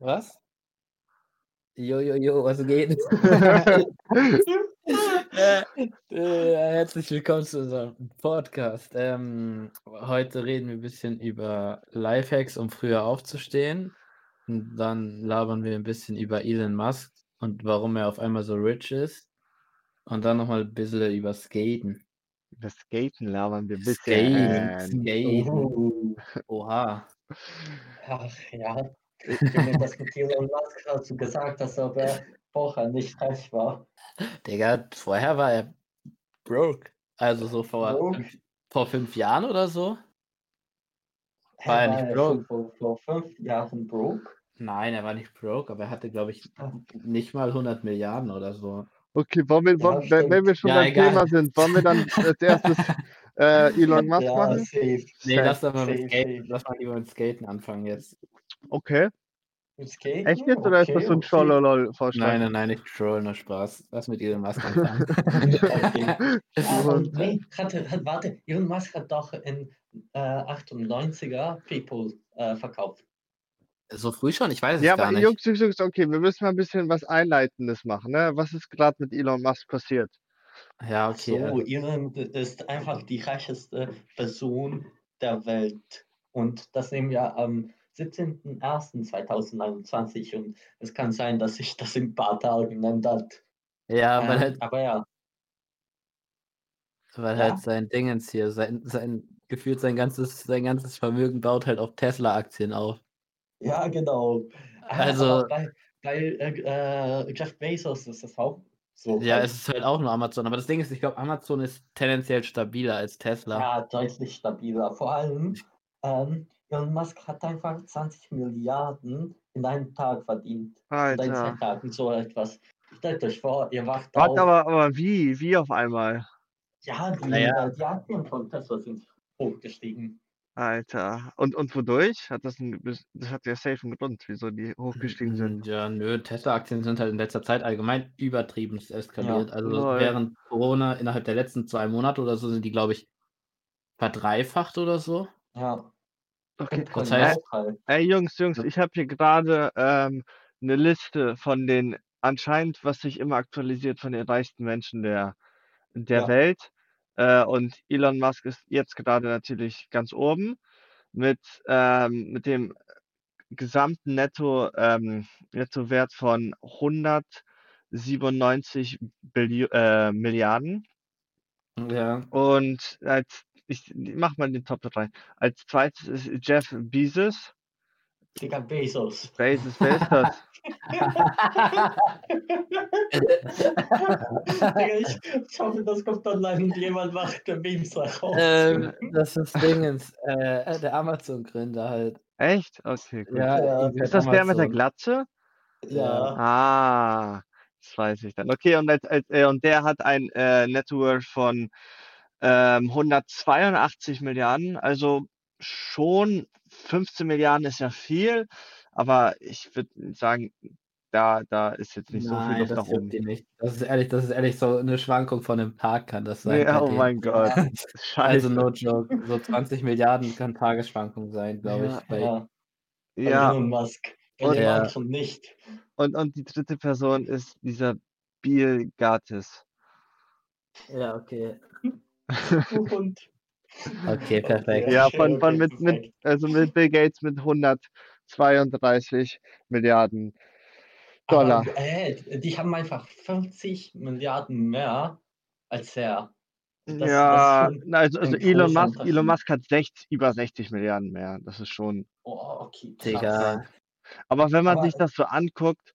Was? Jo, jo, jo, was geht? äh, äh, herzlich willkommen zu unserem Podcast. Ähm, heute reden wir ein bisschen über Lifehacks, um früher aufzustehen. Und dann labern wir ein bisschen über Elon Musk und warum er auf einmal so rich ist. Und dann nochmal ein bisschen über Skaten. Über Skaten labern wir ein Skaten, bisschen. Skaten. Oh, Oha. ach ja, wenn das mit Elon Musk hast du gesagt, dass er vorher nicht reich war. Digga, vorher war er broke. Also so vor, Broke? fünf, vor fünf Jahren oder so. War er nicht schon broke? Vor, vor fünf Jahren broke? Nein, er war nicht broke, aber er hatte, glaube ich, nicht mal 100 Milliarden oder so. Okay, wollen wir, Ja, wollen, wenn, wenn wir schon Ja, beim egal. Thema sind, wollen wir dann als erstes äh, Elon Musk ja, machen? safe. Nee, Safe, lass doch mal mit Skaten, lass mal lieber mit Skaten anfangen jetzt. Okay. Mit Skaten? Echt jetzt oder ist das Okay, so ein okay. Schololol-Vorschlag? Nein, nein, nein, nicht Troll, nur Spaß. Lass mit Elon Musk anfangen. Okay. Ah, nee, hatte, hat, warte, Elon Musk hat doch in äh, 98er People äh, verkauft. So früh schon? Ich weiß es ja, gar aber nicht. Jungs, Jungs, Jungs, okay, wir müssen mal ein bisschen was Einleitendes machen. Ne? Was ist gerade mit Elon Musk passiert? Ja, okay. so, also- Elon ist einfach die reicheste Person der Welt. Und das nehmen wir am 17.01.2021. Und es kann sein, dass sich das in ein paar Tagen ändert. ja, weil Ähm, halt, aber ja, weil ja. halt sein Dingens hier, sein, sein gefühlt sein ganzes, sein ganzes Vermögen baut halt auf Tesla-Aktien auf. Ja, genau. Ah, Also- bei äh, äh, Jeff Bezos ist das auch so. Ja, halt. es ist halt auch nur Amazon. Aber das Ding ist, ich glaube, Amazon ist tendenziell stabiler als Tesla. Ja, deutlich stabiler. Vor allem, ähm, Elon Musk hat einfach 20 Milliarden in einem Tag verdient. Oder in zwei Alter. Tagen, so etwas. Stellt euch vor, ihr wacht Warte, auf. aber, aber wie? Wie auf einmal? Ja, die, Naja. äh, die Aktien von Tesla sind hochgestiegen. Alter. Und, und wodurch? Hat das, ein, das hat ja safe einen Grund, wieso die hochgestiegen sind. Ja, nö, Tesla-Aktien sind halt in letzter Zeit allgemein übertrieben eskaliert. Also Lol. während Corona innerhalb der letzten zwei Monate oder so sind die, glaube ich, verdreifacht oder so. Ja. Okay. Bitcoin heißt- halt. Ey, Jungs, Jungs, ich habe hier gerade ähm, eine Liste von den anscheinend, was sich immer aktualisiert, von den reichsten Menschen der, der Ja. Welt. Äh, und Elon Musk ist jetzt gerade natürlich ganz oben mit, ähm, mit dem gesamten Netto, ähm, Nettowert von 197 Billi äh, Milliarden. Ja. Und als ich mach mal den Top 3. Als zweites ist Jeff Bezos. Digga, Bezos. Bezos? Digga, ich, ich hoffe, das kommt online und jemand macht der Memes raus. ähm, das ist Dingens, äh, der Amazon-Gründer halt. Echt? Okay, gut. Ja, Ja. Ist das der mit der Amazon. Glatze? ja. Ah, das weiß ich dann. Okay, und, als, als, äh, und der hat ein äh, Net Worth von ähm, 182 Milliarden. Also schon 15 Milliarden ist ja viel, aber ich würde sagen, da, da ist jetzt nicht so viel Nein, Luft das nach oben. die nicht. Das ist ehrlich, das ist ehrlich so eine Schwankung von einem Tag kann das sein. Nee, oh dem. mein Gott. Also Scheiße. no joke. So 20 Milliarden kann Tagesschwankung sein, glaube Ja. ich. Bei, ja. Bei Ja, Elon Musk. Bei Und- Ja. anderen nicht. und, und die dritte Person ist dieser Bill Gates. ja, okay. Und Okay, perfekt. Ja, von, von mit, mit, also mit Bill Gates mit 132 Milliarden Dollar. Aber, äh, die haben einfach 50 Milliarden mehr als er. Das- das ja, na, also, also Elon Musk, Elon. Musk hat 60, über 60 Milliarden mehr. Das ist schon. Oh, okay. Digga. Aber wenn man Aber- sich das so anguckt,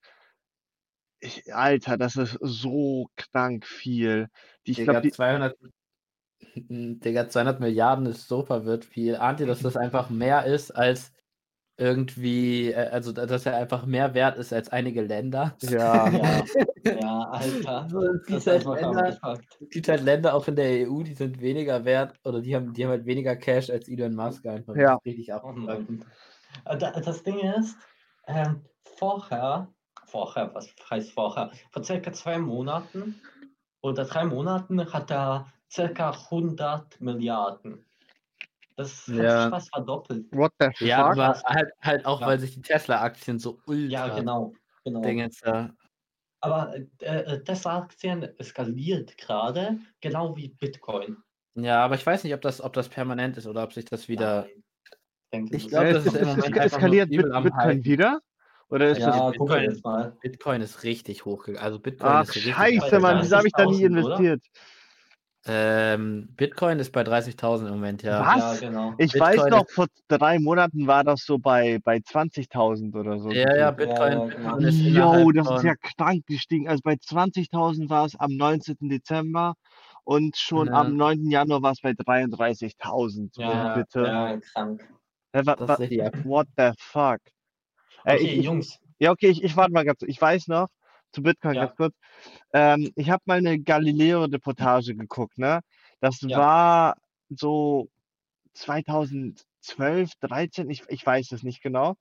ich, Alter, das ist so krank viel. Die, ich glaube, die, 200, Digga, 200 Milliarden ist so verwirrt viel. Ahnt ihr, dass das einfach mehr ist als irgendwie, äh, also da- dass er einfach mehr wert ist als einige Länder? ja, Ja, ja, Alter. So, es Das gibt ist halt Länder, es gibt halt Länder auch in der EU, die sind weniger wert oder die haben, die haben halt weniger Cash als Elon Musk einfach. Das Ja. richtig Oh abgefuckt. Äh, da- Das Ding ist, ähm, vorher, vorher, was heißt vorher? Vor circa zwei Monaten oder drei Monaten hat er circa 100 Milliarden. Das hat Ja. sich fast verdoppelt. What the fuck? Ja, aber halt halt auch, Ja. weil sich die Tesla-Aktien so Ja, ultra genau, genau. Dingens da Aber äh, äh, Tesla-Aktien skaliert gerade, genau wie Bitcoin. Ja, aber ich weiß nicht, ob das ob das permanent ist oder ob sich das wieder Nein, denke Ich nicht. glaub, Ja, das es, ist im Moment es eskaliert Bit, Bitcoin Hypen. wieder? Oder ist das. Ja, Bitcoin- guck mal jetzt mal. Bitcoin ist richtig hochgegangen. Also Bitcoin Ach, ist richtig scheiße, Mann, wieso habe ich da nie 30.000, oder? Ähm, Bitcoin ist bei 30.000 im Moment, ja. Was? Ja, genau. Ich Bitcoin weiß noch, ist- vor drei Monaten war das so bei, bei 20.000 oder so. Ja, ja. Bitcoin, Ja, Bitcoin genau. ist Jo, innerhalb das ist ja krank gestiegen. Also bei 20.000 war es am 19. Dezember und schon Ja. am 9. Januar war es bei 33.000. Ja, bitte. ja, krank. Richtig ab. what the fuck? Äh, Okay, ich, ich, Jungs. ja, okay, ich, ich warte mal ganz. Ich weiß noch, zu Bitcoin Ja. ganz kurz. Ähm, ich habe mal eine Galileo-Reportage geguckt, ne? Das Ja. war so 2012, 13, ich, ich weiß es nicht genau.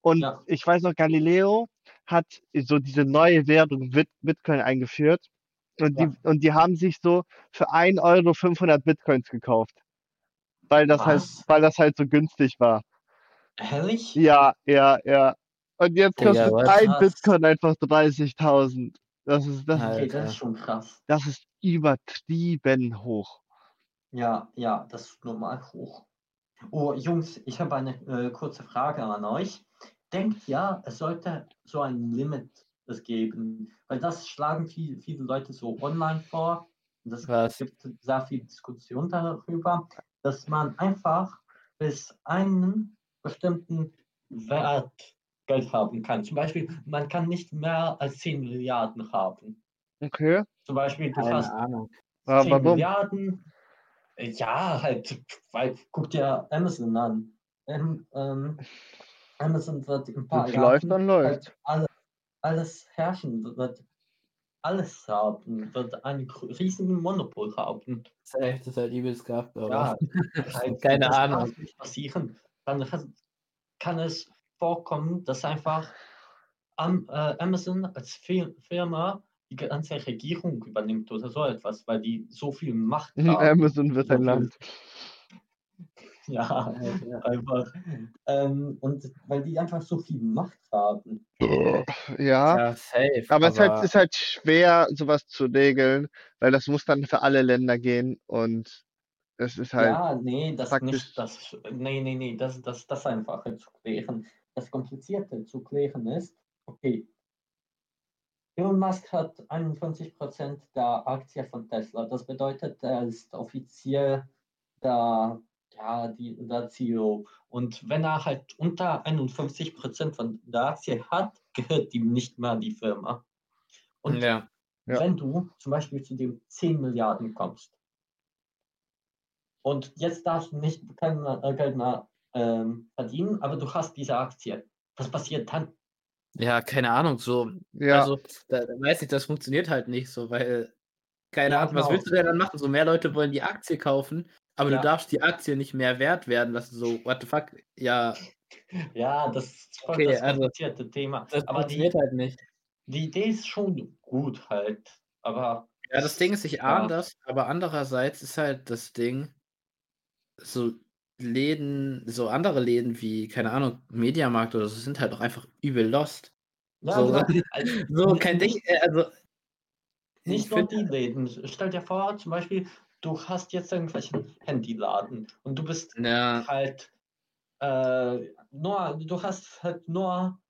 Und Ja. ich weiß noch, Galileo hat so diese neue Währung Bit Bitcoin eingeführt. Und, die, und die haben sich so für 1 Euro 500 Bitcoins gekauft. Weil das, halt, weil das halt so günstig war. Ehrlich? Ja, ja, ja. Und jetzt Digga, kostet was? ein Krass. Bitcoin einfach 30.000. Das ist, das, Alter. Okay, das ist schon krass. das ist übertrieben hoch. Ja, ja, das ist normal hoch. Oh, Jungs, ich habe eine äh, kurze Frage an euch. Denkt ja, es sollte so ein Limit es geben, weil das schlagen viel, viele Leute so online vor. Und es Was? gibt sehr viel Diskussion darüber, dass man einfach bis einen bestimmten Wert Geld haben kann. Zum Beispiel, man kann nicht mehr als 10 Milliarden haben. Okay. Zum Beispiel, du Keine hast Ahnung. Aber 10 warum? Milliarden. Ja, halt, weil guck dir Amazon an. Ähm, ähm, Amazon wird in ein paar Jahren läuft, dann halt läuft. alle, alles herrschen, wird alles haben, wird einen gr- riesigen Monopol haben. Safe, das ist halt übelst gehabt, aber Ja, halt, keine Ahnung. nicht passieren. Dann kann es vorkommen, dass einfach am, äh, Amazon als Fir- Firma die ganze Regierung übernimmt oder so etwas, weil die so viel Macht haben. Amazon wird ein Land. Ja, einfach. Ähm, und weil die einfach so viel Macht haben. Ja, Ja, safe. aber es ist halt, ist halt schwer, sowas zu regeln, weil das muss dann für alle Länder gehen und es ist halt. ja, nee, das praktisch- nicht. Das, nee, nee, nee, das, das, das Einfache zu klären. Das Komplizierte zu klären ist, okay. Elon Musk hat 51% der Aktie von Tesla. Das bedeutet, er ist offiziell der, ja, die, der CEO. Und wenn er halt unter 51% von der Aktie hat, gehört ihm nicht mehr die Firma. Und ja. Ja. wenn du zum Beispiel zu den 10 Milliarden kommst und jetzt darfst du nicht kein äh, Geld mehr ähm, verdienen, aber du hast diese Aktie. Was passiert dann? ja, keine Ahnung, so Ja, Also, da, da weiß ich, das funktioniert halt nicht so, weil, keine Ja, Ahnung, was genau. willst du denn dann machen? So mehr Leute wollen die Aktie kaufen, aber Ja. du darfst die Aktie nicht mehr wert werden lassen. So, what the fuck? Ja, Ja, das ist voll Okay, das also, komplizierte Thema. das Aber die, funktioniert halt nicht. die Idee ist schon gut halt. Aber Ja, das Ding ist, ich ahne das, aber andererseits ist halt das Ding, so Läden, so andere Läden wie, keine Ahnung, Mediamarkt oder so, sind halt auch einfach übel lost. Ja, So, genau. Also, so kein Ding, äh, also, nicht ich nur die Läden. Stell dir vor, zum Beispiel, du hast jetzt irgendwelchen Handyladen und du bist ja, halt äh, nur, du hast halt nur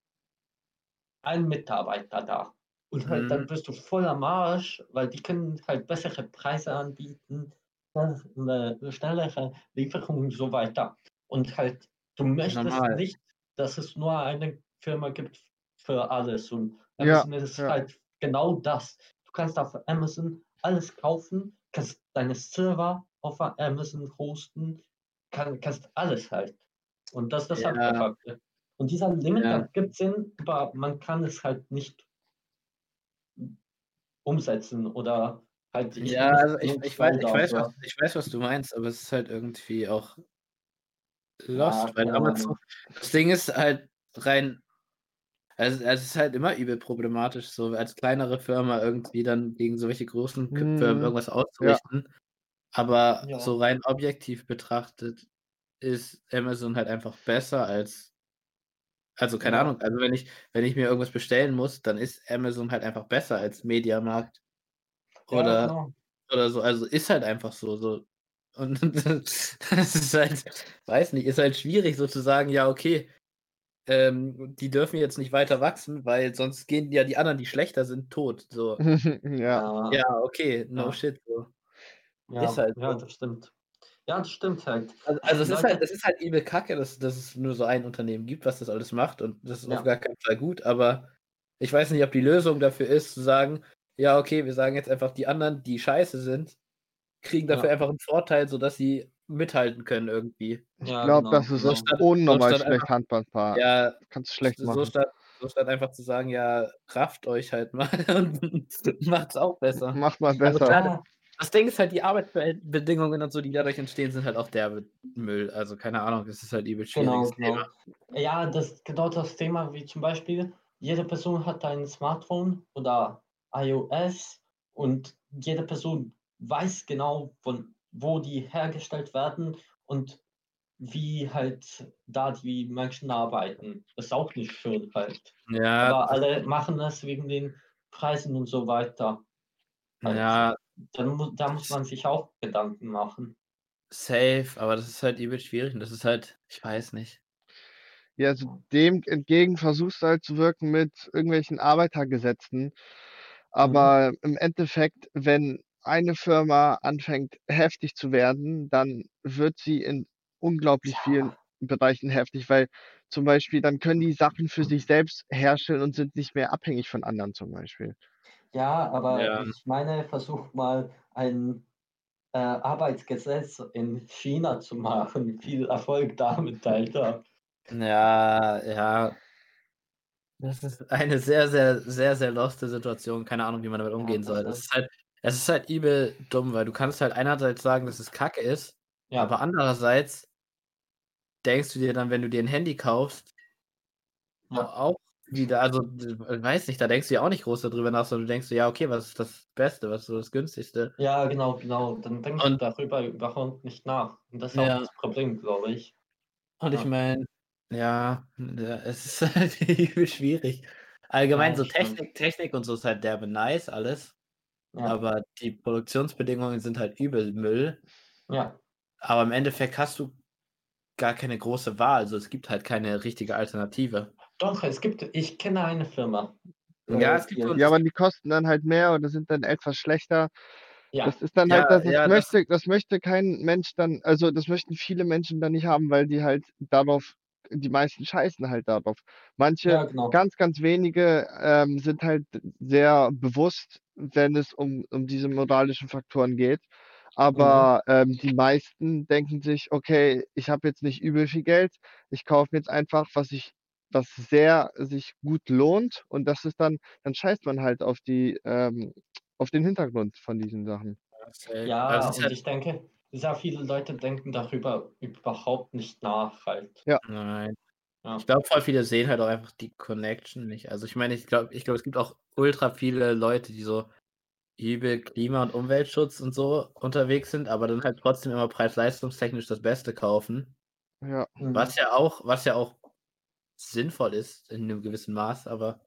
einen Mitarbeiter da. Und halt dann mhm, bist du voll am Arsch, weil die können halt bessere Preise anbieten, schnellere schnellere Lieferungen und so weiter. Und halt, du möchtest normal. nicht, dass es nur eine Firma gibt für alles. Und ja, Amazon ist ja. halt genau das. Du kannst auf Amazon alles kaufen, kannst deine Server auf Amazon hosten, kann, kannst alles halt. Und das ist das Ja, Abgefuckte. Und dieser Limit ja. ergibt Sinn, aber man kann es halt nicht umsetzen oder halt Ja, also ich, ich, weiß, ich, weiß, was, ich weiß, was du meinst, aber es ist halt irgendwie auch lost, Ja, weil Amazon, das Ding ist halt rein, also, also es ist halt immer übel problematisch, so als kleinere Firma irgendwie dann gegen solche großen Firmen Hm, irgendwas ja, auszurichten. Aber Ja. so rein objektiv betrachtet ist Amazon halt einfach besser als also, keine Ja. Ahnung, also, wenn ich wenn ich mir irgendwas bestellen muss, dann ist Amazon halt einfach besser als Mediamarkt Ja, oder genau. oder so. Also, ist halt einfach so so. Und das ist halt weiß nicht, ist halt schwierig so zu sagen: „Ja, okay, ähm, die dürfen jetzt nicht weiter wachsen, weil sonst gehen ja die anderen, die schlechter sind, tot“, so. Ja. Ja, okay, no Ja. shit, so. Ja, Ist halt ja, so. das stimmt. Ja, das stimmt halt. Also also, es ist halt es ist halt übel kacke, dass dass es nur so ein Unternehmen gibt, was das alles macht und das ist auf Ja. gar keinen Fall gut, aber ich weiß nicht, ob die Lösung dafür ist, zu sagen: „Ja, okay, wir sagen jetzt einfach, die anderen, die scheiße sind, kriegen dafür Ja. einfach 'n Vorteil, sodass sie mithalten können irgendwie.“ Ich Ja, glaube, genau, das ist So genau. statt so unnormal statt schlecht einfach handhabbar. ja, Kannst schlecht so machen. statt so statt einfach zu sagen: „Ja, rafft euch halt mal und macht's auch besser.“ Macht mal Also, besser. klar, Ja. das Ding ist halt, die Arbeitsbehel Bedingungen und so, die dadurch entstehen, sind halt auch derbe Müll. Also, keine Ahnung, das ist halt übel Genau, schwieriges Thema. genau. Ja, das genau das Thema, wie zum Beispiel, jede Person hat ein Smartphone oder iOS und jede Person weiß genau, von wo die hergestellt werden und wie halt da die Menschen arbeiten. Das ist auch nicht schön halt. Ja, Aber das alle machen es wegen den Preisen und so weiter halt. Ja. Dann mu da muss Das man sich auch Gedanken machen. Safe, aber das ist halt übel schwierig und das ist halt ich weiß nicht. Ja, also, dem entgegen versuchst du halt zu wirken mit irgendwelchen Arbeitergesetzen. Mhm. Aber im Endeffekt, wenn eine Firma anfängt, heftig zu werden, dann wird sie in unglaublich vielen. Bereichen heftig, weil zum Beispiel dann können die Sachen für sich selbst herstellen und sind nicht mehr abhängig von anderen zum Beispiel. Ja, aber Ja. ich meine, versuch mal ein, äh, Arbeitsgesetz in China zu machen. Viel Erfolg damit, Alter. Ja, ja. Das ist eine sehr, sehr, sehr, sehr loste Situation. Keine Ahnung, wie man damit Ja, umgehen das soll. Das ist halt es ist halt übel dumm, weil du kannst halt einerseits sagen, dass es Kacke ist, Ja. aber andererseits denkst du dir dann, wenn du dir 'n Handy kaufst Ja. auch wieder also, weiß nicht, da denkst du ja auch nicht groß da drüber nach, sondern du denkst „Ja, okay, was ist das Beste? Was ist so das Günstigste?“ Ja, genau, genau. Dann denkst du darüber überhaupt nicht nach. Und das ist auch Ja. das Problem, glaube ich. Und ich Ja. meine, ja, ja, es ist halt übel schwierig. Allgemein Ja, so stimmt. Technik Technik und so ist halt derbe nice alles, Ja. aber die Produktionsbedingungen sind halt übel Müll. Ja. Aber im Endeffekt hast du gar keine große Wahl. Also, es gibt halt keine richtige Alternative. Doch, es gibt ich kenne eine Firma, Ja, äh, es gibt die so Ja, aber die kosten dann halt mehr oder sind dann etwas schlechter. Ja. Das ist dann Ja, halt das das ja, das möchte das möchte kein Mensch dann also, das möchten viele Menschen dann nicht haben, weil die halt darauf die meisten scheißen halt darauf. Manche, Ja, genau. ganz, ganz wenige, ähm, sind halt sehr bewusst, wenn es um um diese moralischen Faktoren geht. Mhm. Aber, ähm, die meisten denken sich: „Okay, ich habe jetzt nicht übel viel Geld. Ich kaufe mir jetzt einfach, was ich was sehr sich gut lohnt.“ Und das ist dann dann scheißt man halt auf die ähm, auf den Hintergrund von diesen Sachen. Ja, Also, und halt ich denke, sehr viele Leute denken darüber überhaupt nicht nach halt. Ja. Nein. Ja. Ich glaube, voll viele sehen halt auch einfach die Connection nicht. Also, ich meine, ich glaube ich glaube, es gibt auch ultra viele Leute, die so übel Klima und Umweltschutz und so unterwegs sind, aber dann halt trotzdem immer preis-leistungstechnisch das Beste kaufen. Ja. Was Mhm. ja auch was ja auch sinnvoll ist in 'nem gewissen Maß, aber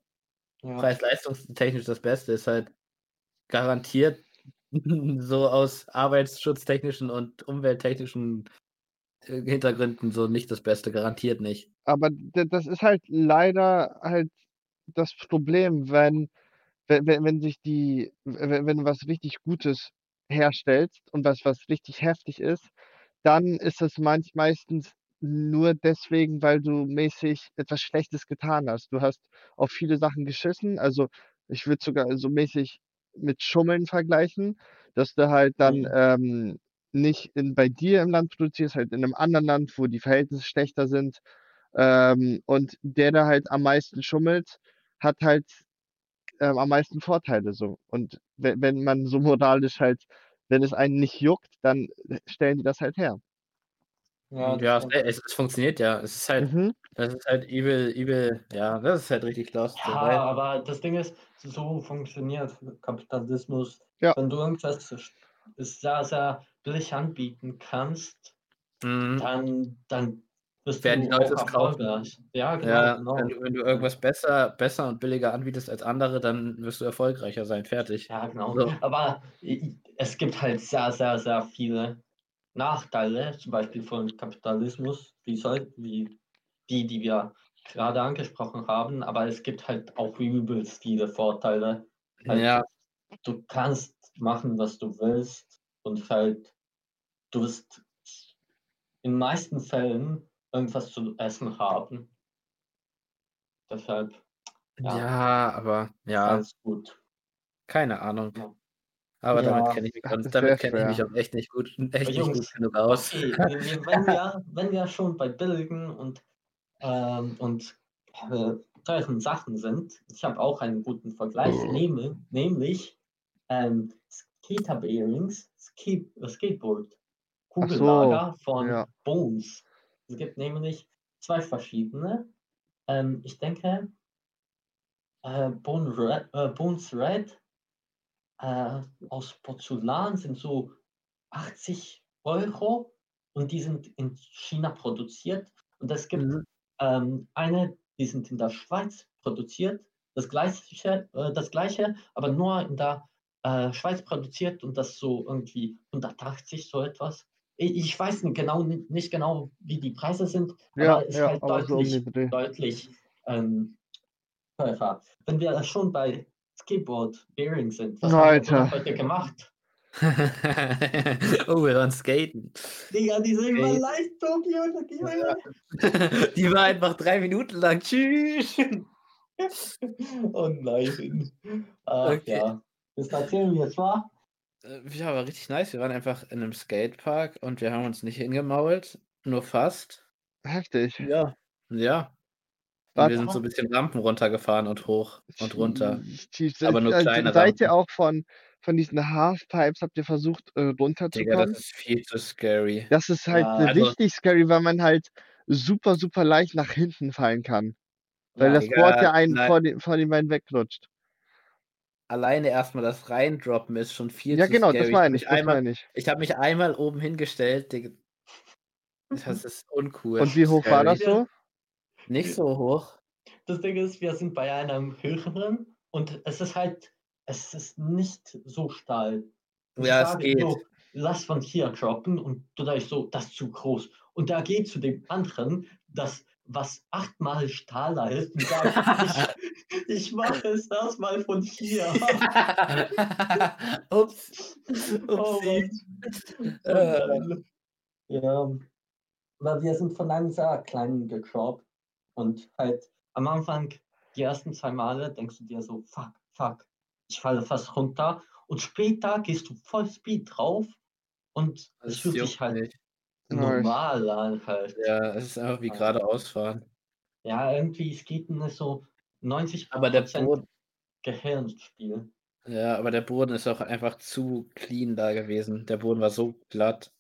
Ja. preis-leistungstechnisch das Beste ist halt garantiert so aus arbeitsschutztechnischen und umwelttechnischen, äh, Hintergründen so nicht das Beste, garantiert nicht. Aber das ist halt leider halt das Problem, wenn we we wenn sich die we wenn du was richtig Gutes herstellst und was was richtig heftig ist, dann ist das manch meistens nur deswegen, weil du mäßig etwas Schlechtes getan hast. Du hast auf viele Sachen geschissen. Also, ich würde sogar so mäßig mit Schummeln vergleichen, dass du halt dann, Mhm. ähm, nicht in bei dir im Land produzierst, halt in 'nem anderen Land, wo die Verhältnisse schlechter sind. Ähm, und der, der halt am meisten schummelt, hat halt, ähm, am meisten Vorteile so. Und we wenn man so moralisch halt wenn es einen nicht juckt, dann stellen die das halt her. Ja, das Ja, es es funktioniert ja. Es ist halt Mhm. Das ist halt übel übel ja, das ist halt richtig lost Ja, weil aber das Ding ist, so funktioniert Kapitalismus. Ja. Wenn du irgendwas sehr, sehr billig anbieten kannst, Mhm. dann, dann bist Werden du die Leute auch es kaufen. erfolgreich. Ja, genau, Ja, genau. wenn du wenn du irgendwas besser besser und billiger anbietest als andere, dann wirst du erfolgreicher sein, fertig. Ja, genau. So. Aber es gibt halt sehr, sehr, sehr viele Nachteile, zum Beispiel von Kapitalismus, wie, soll, wie die, die wir gerade angesprochen haben. Aber es gibt halt auch übelst viele Vorteile. Halt, Ja, Du kannst machen, was du willst und halt, du wirst in den meisten Fällen irgendwas zu essen haben. Deshalb ja, Ja. aber ja, alles gut. keine Ahnung. Ja. Aber damit Ja. kenne ich mich damit kenne ich mich auch echt nicht gut echt nicht gut Jungs, genug aus. Okay, wenn wir, wenn wir schon bei billigen und, ähm, und äh, teuren Sachen sind, ich habe auch einen guten Vergleich, nehme, nämlich ähm, Skater Bearings, Skate, Skateboard, Kugellager von ja. Bones. Es gibt nämlich zwei verschiedene. Ähm, ich denke, äh, Bone Red, äh, Bones Red äh, aus Porzellan sind so 80 Euro und die sind in China produziert. Und es gibt Mhm. Ähm, eine, die sind in der Schweiz produziert, das gleiche, äh, das gleiche aber nur in der äh, Schweiz produziert und das so irgendwie 180, so etwas. Ich, ich weiß nicht genau, nicht genau, wie die Preise sind, Ja, aber es ist ja, halt aber so deutlich, deutlich ähm, teurer. Wenn wir schon bei Skateboard Bearing sind, was haben wir Alter. heute gemacht? oh, wir waren skaten. Digga, diese Okay. Überleistung, Junge, Junge. Die war einfach drei Minuten lang. Tschüss. Oh nein. Ach Okay. ja. Jetzt erzählen wir es war. Äh, Ja, war richtig nice. Wir waren einfach in einem Skatepark und wir haben uns nicht hingemault. Nur fast. Heftig. Ja. Ja. Und wir sind so ein bisschen Rampen runtergefahren und hoch und runter. Tief- Aber nur äh, kleine Seid ihr auch von, von diesen Halfpipes, habt ihr versucht, äh, Digga, runterzukommen? das ist viel zu scary. Das ist halt Ja. Also- richtig scary, weil man halt super, super leicht nach hinten fallen kann. Weil Ja, das Digga, Board ja einen nein. vor den, vor den beiden wegrutscht. Alleine erstmal das Reindroppen ist schon viel Ja, zu genau, scary. das Ich hab meine ich, das einmal, meine ich. ich habe mich einmal oben hingestellt. Digga. Das ist uncool. Und wie hoch war Scary. das so? Nicht so hoch. Das Ding ist, wir sind bei einem höheren und es ist halt, es ist nicht so steil. Ich Ja, es geht. so, lass von hier droppen und du sagst so, das ist zu groß. Und da geht zu dem anderen, das was achtmal steiler ist und sagt, ich, ich mache es erstmal von hier. Ups. Oh Upsi. Mann. Äh. Und, ja, weil wir sind von einem sehr kleinen gedroppt und halt am Anfang, die ersten zwei Male, denkst du dir so, fuck, fuck, ich falle fast runter und später gehst du voll Speed drauf und es fühlt sich halt nicht. Normal an halt. Ja, es ist einfach wie Ja. geradeaus fahren. Ja, irgendwie, es geht in so 90% Aber der Boden, Gehirnspiel. ja, aber der Boden ist auch einfach zu clean da gewesen. Der Boden war so glatt.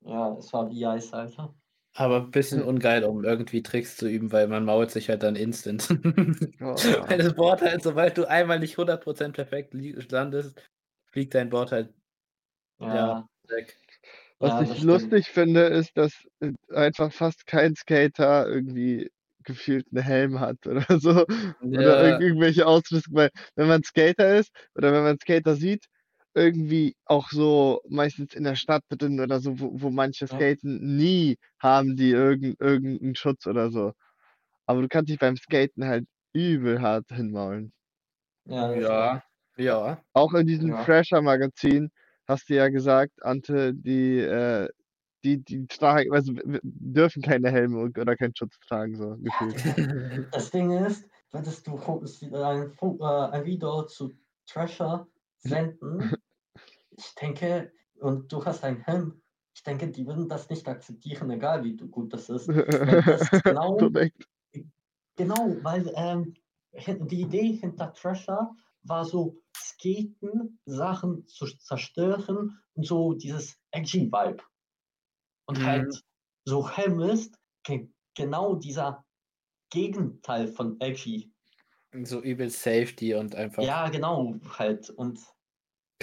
Ja, es war wie Eis, Alter. Aber ein bisschen Hm. ungeil, um irgendwie Tricks zu üben, weil man mault sich halt dann instant. Oh. Weil das Board halt, sobald du einmal nicht 100% perfekt landest, fliegt dein Board halt Ja, Ja. weg. Was ja, ich stimmt. lustig finde, ist, dass äh, einfach fast kein Skater irgendwie gefühlt einen Helm hat oder so. Oder Ja. irg irgendwelche Ausrüstung. Weil wenn man Skater ist oder wenn man Skater sieht, irgendwie auch so meistens in der Stadt drin oder so, wo, wo manche Ja. skaten, nie haben die irgend, irgendeinen Schutz oder so. Aber du kannst dich beim Skaten halt übel hart hinmaulen. Ja, das Ja, ja. Auch in diesem Ja. Fresher-Magazin hast du ja gesagt, Ante, die, äh, die, die tragen, also w- w- dürfen keine Helme und- oder keinen Schutz tragen, so gefühlt. Das Ding ist, würdest du ein, äh, ein Video zu Treasure senden, ich denke, und du hast einen Helm, ich denke, die würden das nicht akzeptieren, egal wie gut das ist. das genau-. Genau, weil ähm, die Idee hinter Treasure war so, skaten, Sachen zu zerstören und so dieses edgy Vibe. Und Mhm. halt so Helm ist ge genau dieser Gegenteil von edgy. So übel Safety und einfach Ja, genau, halt. Und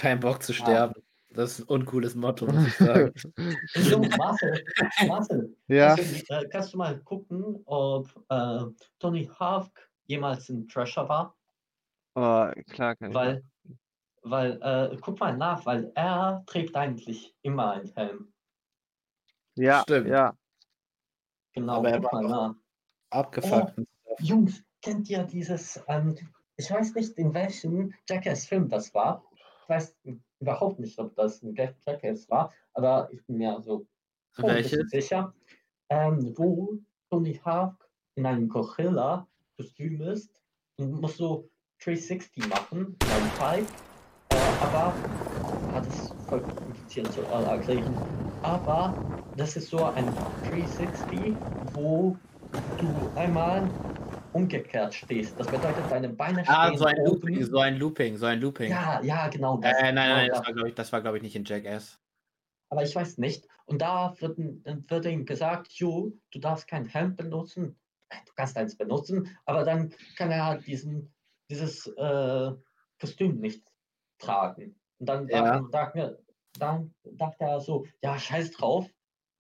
kein Bock zu Ja. sterben. Das ist ein uncooles Motto, muss ich sagen. Jo, Marcel, Marcel, Ja, kannst, du, äh, kannst du mal gucken, ob äh, Tony Hawk jemals ein Trasher war? Oh, klar, kann. Weil, weil äh, guck mal nach, weil er trägt eigentlich immer einen Helm. ja, Stimmt. ja. Genau, Aber er guck mal nach. Abgefuckt. Jungs, kennt ihr dieses, ähm, ich weiß nicht, in welchem Jackass-Film das war. Ich weiß überhaupt nicht, ob das ein Jack- Jackass war, aber ich bin mir so Welches? sicher. Ähm, wo Tony Hawk in einem Gorilla-Kostüm ist und muss so 360 machen, beim Fight. Äh, aber, hat es voll kompliziert zu erklären, aber das ist so ein 360, wo du einmal umgekehrt stehst. Das bedeutet, deine Beine Ah, stehen so ein oben. Looping, so ein Looping, so ein Looping. Ja, ja, genau. Äh, Das, nein, nein, nein, genau das war, glaube ich, das war, glaube ich, nicht in Jackass. Aber ich weiß nicht. Und da wird, wird ihm gesagt, jo, du darfst kein Helm benutzen. Äh, Du kannst eins benutzen, aber dann kann er halt diesen, dieses äh, Kostüm nicht tragen. Und dann, Ja. dachte, dachte, dann dachte er so, ja, scheiß drauf,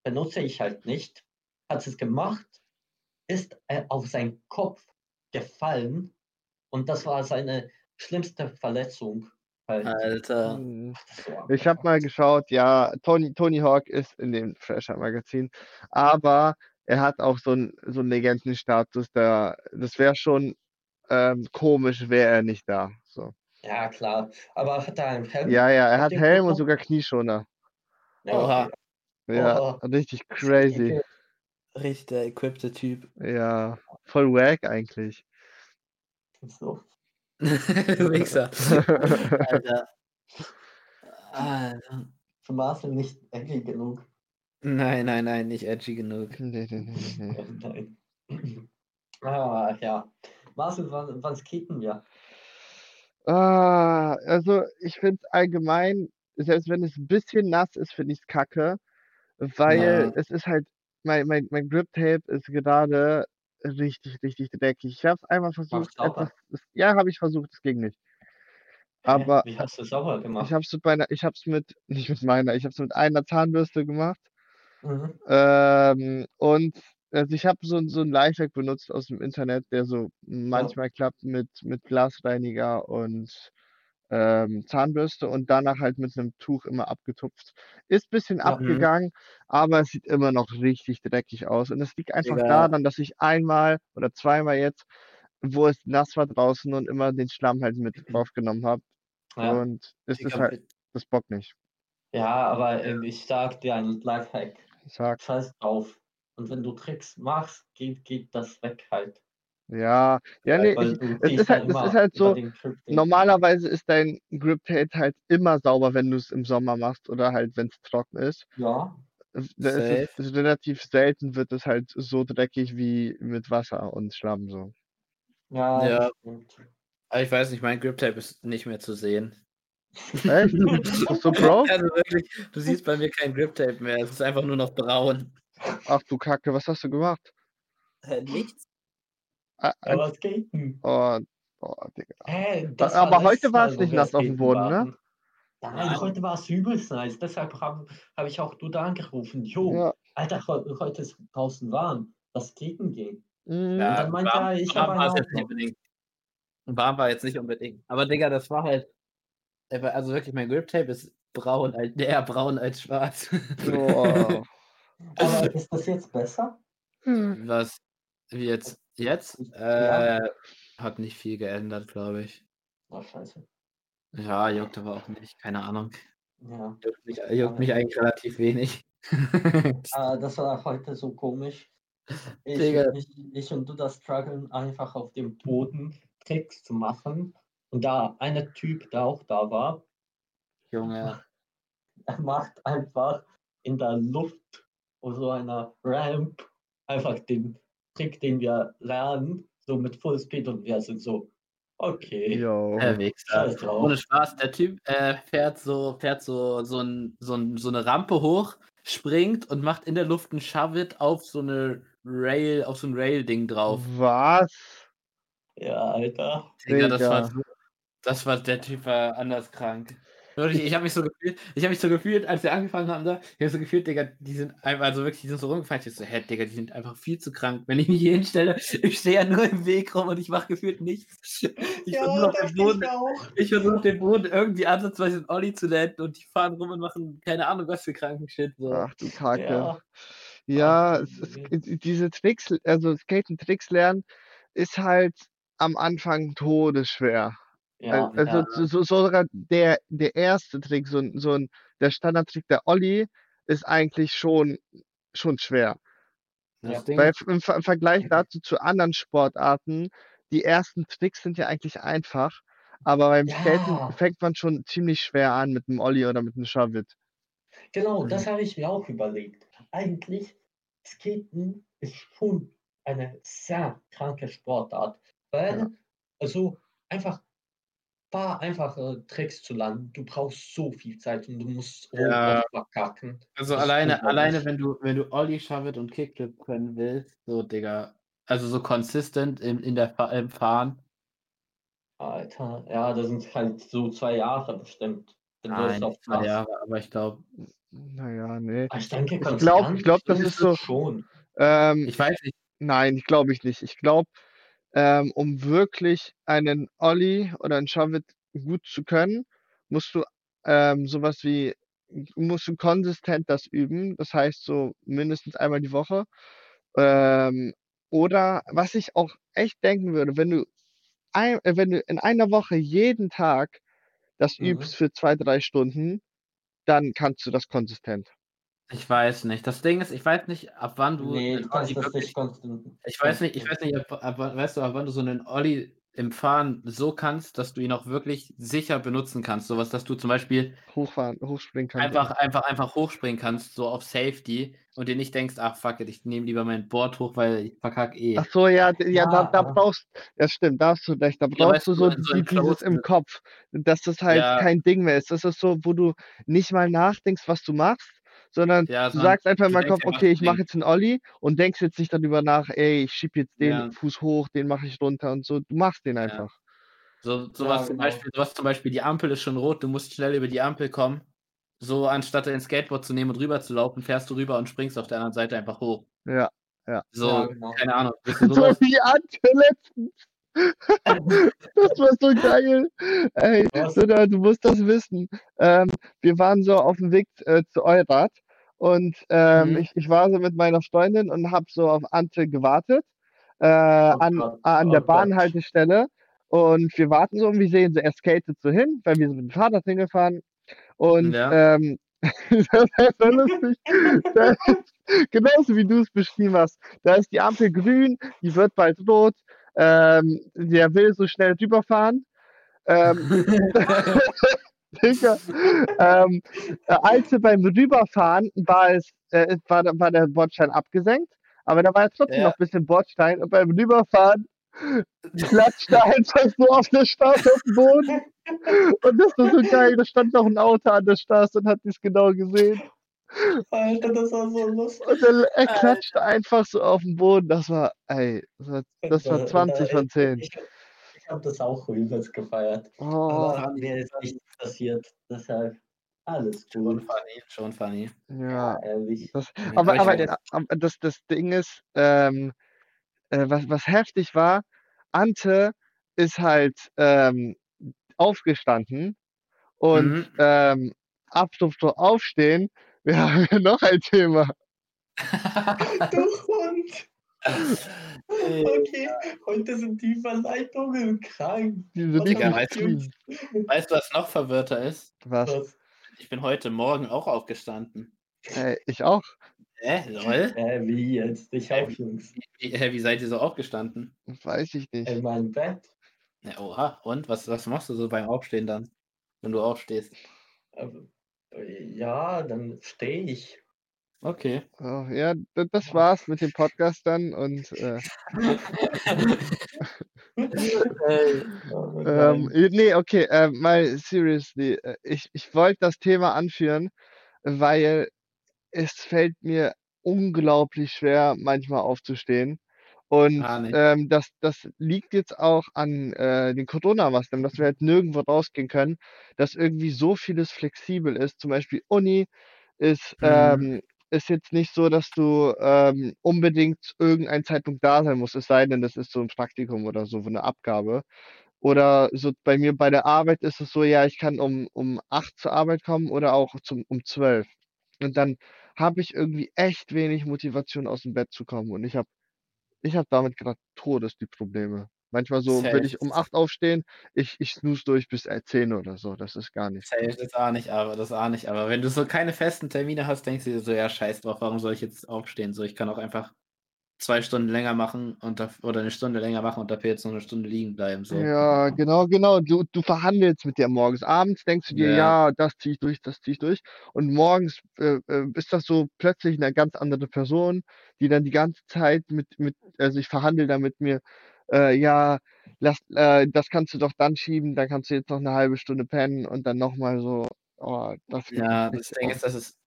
benutze ich halt nicht. Hat es gemacht, ist er auf seinen Kopf gefallen und das war seine schlimmste Verletzung. Halt. Alter. Hm. So Ich habe mal geschaut, ja, Tony, Tony Hawk ist in dem Thrasher-Magazin, aber er hat auch so einen so einen Legendenstatus, da, das wäre schon ähm, komisch, wäre er nicht da. So. Ja, klar. Aber hat er einen Helm? Ja, ja, er hat Helm und sogar Knieschoner. Ja, Oha. Ja, Oha. richtig crazy. Richtig der equippte Typ. Ja, voll wack eigentlich. So. du Wichser. Alter. Alter. Für Marcel nicht edgy genug. Nein, nein, nein, nicht edgy genug. Nee, nee, nee, nee. Nein. ah, ja. Marcel, wann, wann skaten wir? Ah, also ich finde allgemein, selbst wenn es ein bisschen nass ist, finde ich es kacke, weil Ja. es ist halt, mein, mein, mein Grip Tape ist gerade richtig, richtig dreckig. Ich habe es einmal versucht, etwas, es, ja, habe ich versucht, es ging nicht. Aber Wie hast du sauber gemacht? ich habe es mit meiner, ich habe es mit, nicht mit meiner, ich habe es mit einer Zahnbürste gemacht. Mhm. Ähm, und also ich habe so, ein- so ein Lifehack benutzt aus dem Internet, der so manchmal klappt mit, mit Glasreiniger und ähm, Zahnbürste und danach halt mit einem Tuch immer abgetupft. Ist ein bisschen Ja. abgegangen, aber es sieht immer noch richtig dreckig aus. Und es liegt einfach Digga. daran, dass ich einmal oder zweimal jetzt, wo es nass war draußen und immer den Schlamm halt mit draufgenommen habe. Ja. Und es ist Digga, halt, das bockt nicht. ja, aber ähm, ich sag dir ein Lifehack. Sag. Scheiß drauf. Und wenn du Tricks machst, geht, geht das weg halt. Ja, ja, nee, ich, es ist halt, es immer ist halt so, Normalerweise ist dein Grip Tape halt immer sauber, wenn du es im Sommer machst oder halt, wenn es trocken ist. Ja, Es- Da ist es relativ selten wird es halt so dreckig wie mit Wasser und Schlamm so. ja, Ja. ich weiß nicht, mein Grip Tape ist nicht mehr zu sehen. Echt? So broke? Also wirklich, du siehst bei mir kein Grip Tape mehr. Es ist einfach nur noch braun. Ach du Kacke, was hast du gemacht? Nichts. Aber skaten. Oh, oh, Digga. Das aber war heute war es nicht nass auf dem Boden, ne? waren. Nein, Nein. heute war es übelst nice. Deshalb habe hab ich auch du da angerufen. Jo, Ja. Alter, heu- heute ist draußen warm. Das skaten gehen. mm, Ja, dann meinte warm, er, ich habe war es eine jetzt nicht unbedingt. Warm war jetzt nicht unbedingt. Aber Digga, das war halt. Also wirklich, mein Grip Tape ist braun, als, eher braun als schwarz. Oh. Aber ist das jetzt besser? Was? Wie jetzt? Jetzt? Ja. Äh, hat nicht viel geändert, glaube ich. Oh, scheiße. Ja, juckt aber auch nicht. Keine Ahnung. Ja. Juckt mich, juckt mich eigentlich relativ wenig. Ah, das war heute so komisch. Ich, ich, ich und du das strugglen einfach auf dem Boden Tricks zu machen. Und da eine Typ, der auch da war, Junge. er macht einfach in der Luft auf so einer Ramp einfach den Trick, den wir lernen, so mit Fullspeed und wir sind so, okay. Der Wichser. Ohne Spaß, der Typ äh, fährt so, fährt so, so, ein, so, ein, so eine Rampe hoch, springt und macht in der Luft ein Shove-It auf so eine Rail, auf so ein Rail-Ding drauf. Was? Ja, Alter. Digga, das war das war, der Typ war anders krank. Wirklich, ich habe mich so gefühlt, ich habe mich so gefühlt, als wir angefangen haben da, ich habe so gefühlt, Digga, die sind einfach, also wirklich, die sind so rumgefallen. Ich so, hä, Digga, die sind einfach viel zu krank. Wenn ich mich hier hinstelle, ich stehe ja nur im Weg rum und ich mache gefühlt nichts. Ich versuche auf dem Boden, ich versuche auf dem Boden irgendwie ansatzweise einen Olli zu landen und die fahren rum und machen keine Ahnung was für kranken Shit. So. Ach du Kacke. Ja. Ja, Ach, es, es, diese Tricks, also Skaten-Tricks lernen, ist halt am Anfang todesschwer. Ja, Al- Also ja. so, so sogar der, der erste Trick, so, so ein, der Standardtrick der Olli, ist eigentlich schon, schon schwer. Ja. Weil im, im Vergleich dazu zu anderen Sportarten, die ersten Tricks sind ja eigentlich einfach, aber beim Skaten Ja. fängt man schon ziemlich schwer an mit einem Olli oder mit einem Shavit. Genau, Mhm. das habe ich mir auch überlegt. Eigentlich, Skaten ist schon eine sehr kranke Sportart, weil, Ja. also einfach, paar einfache Tricks zu lernen, du brauchst so viel Zeit und du musst Ja. verkacken. also Das alleine, alleine, wenn du, wenn du Olli, Shavit und Kickflip können willst, so, Digga, also so consistent in, in der, im Fahren. Alter, ja, das sind halt so zwei Jahre bestimmt. Nein, zwei. Jahre, aber ich glaube, Naja, nee. Aber ich denke, Ich glaube, ich glaub, das ist ist so. schon. Ähm, ich weiß nicht, nein, glaube ich nicht. Ich glaube, ähm, um wirklich einen Olli oder einen Shavit gut zu können, musst du ähm, sowas wie, musst du konsistent das üben. Das heißt so mindestens einmal die Woche. Ähm, oder was ich auch echt denken würde, wenn du, ein, äh, wenn du in einer Woche jeden Tag das Mhm. übst für zwei, drei Stunden, dann kannst du das konsistent. Ich weiß nicht. Das Ding ist, ich weiß nicht, ab wann du Nee, kannst Olli wirklich nicht konstant. Ich weiß nicht, ich weiß nicht, ab, ab, wann- weißt du, ab wann du so einen Olli im Fahren so kannst, dass du ihn auch wirklich sicher benutzen kannst. Sowas, dass du zum Beispiel Hochfahren, hochspringen kannst. einfach, einfach, einfach hochspringen kannst, so auf Safety und dir nicht denkst, ach fuck it, ich nehme lieber mein Board hoch, weil ich verkack eh. Ach so, ja, ja, da, Ja, da aber- braucht, ja stimmt, da hast du recht, da Ja, brauchst weißt du so, so dieses im Kopf, dass das halt Ja. kein Ding mehr ist. Das ist so, wo du nicht mal nachdenkst, was du machst, sondern Ja, du sagst einfach in du meinem denkst Kopf, okay, ich mache jetzt einen Olli und denkst jetzt nicht darüber nach, ey, ich schieb jetzt den Ja. Fuß hoch, den mache ich runter und so. Du machst den einfach. So, sowas, Ja, zum genau. Beispiel, sowas zum Beispiel, die Ampel ist schon rot, du musst schnell über die Ampel kommen. So, anstatt dein Skateboard zu nehmen und rüber zu laufen, fährst du rüber und springst auf der anderen Seite einfach hoch. Ja. So, Ja, genau. keine Ahnung. So wie Ante letztens. Das war so geil. Ey? Sina, du musst das wissen. Ähm, wir waren so auf dem Weg äh, zu Eurat und ähm, Mhm. ich, ich war so mit meiner Freundin und habe so auf Ante gewartet äh, Oh an, Gott, an oh der. Bahnhaltestelle. Und wir warten so und wir sehen so, er skatet so hin, weil wir sind mit dem Fahrrad hingefahren. Und Ja. ähm, das ist so lustig. Da ist, genauso wie du es beschrieben hast. Da ist die Ampel grün, die wird bald rot. Ähm, der will so schnell rüberfahren. Ähm, Digga, ähm, äh, als wir beim Rüberfahren war es, äh, war, war der Bordstein abgesenkt, aber da war jetzt trotzdem Ja. noch ein bisschen Bordstein und beim Rüberfahren klatschte einfach so auf der Straße auf den Boden. Und das war so geil, da stand noch ein Auto an der Straße und hat es genau gesehen. Alter, das war so lustig. Und er, er klatschte einfach so auf den Boden. Das war, ey, das war, das war Da- 20 da- von 10. Ich, ich habe das auch übelst gefeiert. Oh, Aber mir ist nichts passiert. Deshalb alles Schon funny, schon funny. ja. Ehrlich. Das, aber aber, jetzt- das, das Ding ist, ähm, äh, was, was heftig war, Ante ist halt ähm, aufgestanden und Mhm. ähm, apropos aufstehen, wir haben ja noch ein Thema. Du Hund! Okay, heute sind die Verleitungen krank. Die sind Digga, weißt du-. Weißt du, was noch verwirrter ist? Was? Ich bin heute Morgen auch aufgestanden. Äh, ich auch. Hä, lol? Äh, wie jetzt? Ich auch, Jungs. Wie, hä, wie seid ihr so aufgestanden? Weiß ich nicht. In meinem Bett. Ja, oha, und? Was, was machst du so beim Aufstehen dann, wenn du aufstehst? Äh, ja, dann stehe ich. Okay. Oh, ja, das war's mit dem Podcast dann und äh, Oh, ähm, nein. äh, nee, okay, äh, mal seriously, äh, ich, ich wollte das Thema anführen, weil es fällt mir unglaublich schwer, manchmal aufzustehen. Und Ah, ähm, das, das liegt jetzt auch an äh, den Corona-Maßnahmen, dass wir halt nirgendwo rausgehen können, dass irgendwie so vieles flexibel ist. Zum Beispiel Uni ist, Mhm. ähm, ist jetzt nicht so, dass du ähm, unbedingt zu irgendeinem Zeitpunkt da sein musst, es sei denn, das ist so ein Praktikum oder so, eine Abgabe. Oder so bei mir bei der Arbeit ist es so, ja, ich kann um, um 8 zur Arbeit kommen oder auch zum, um 12. Und dann habe ich irgendwie echt wenig Motivation, aus dem Bett zu kommen. Und ich habe ich habe damit gerade Todes die Probleme. Manchmal so will Safe. ich um 8 aufstehen, ich ich snooze durch bis, äh, 10 oder so. Das ist gar nicht Safe, das auch nicht, aber das auch nicht. Aber wenn du so keine festen Termine hast, denkst du dir so, ja, scheiß drauf, warum soll ich jetzt aufstehen? So, ich kann auch einfach zwei Stunden länger machen und da, oder eine Stunde länger machen und dafür jetzt noch eine Stunde liegen bleiben. So. Ja, genau, genau. Du, du verhandelst mit dir morgens. Abends denkst du dir, Ja. ja, das ziehe ich durch, das ziehe ich durch. Und morgens äh, äh, ist das so plötzlich eine ganz andere Person, die dann die ganze Zeit mit, mit, also ich verhandle da mit mir, äh, ja, lass, äh, das kannst du doch dann schieben, dann kannst du jetzt noch eine halbe Stunde pennen und dann nochmal so, oh, das Ja, das Ding auf. ist, das ist,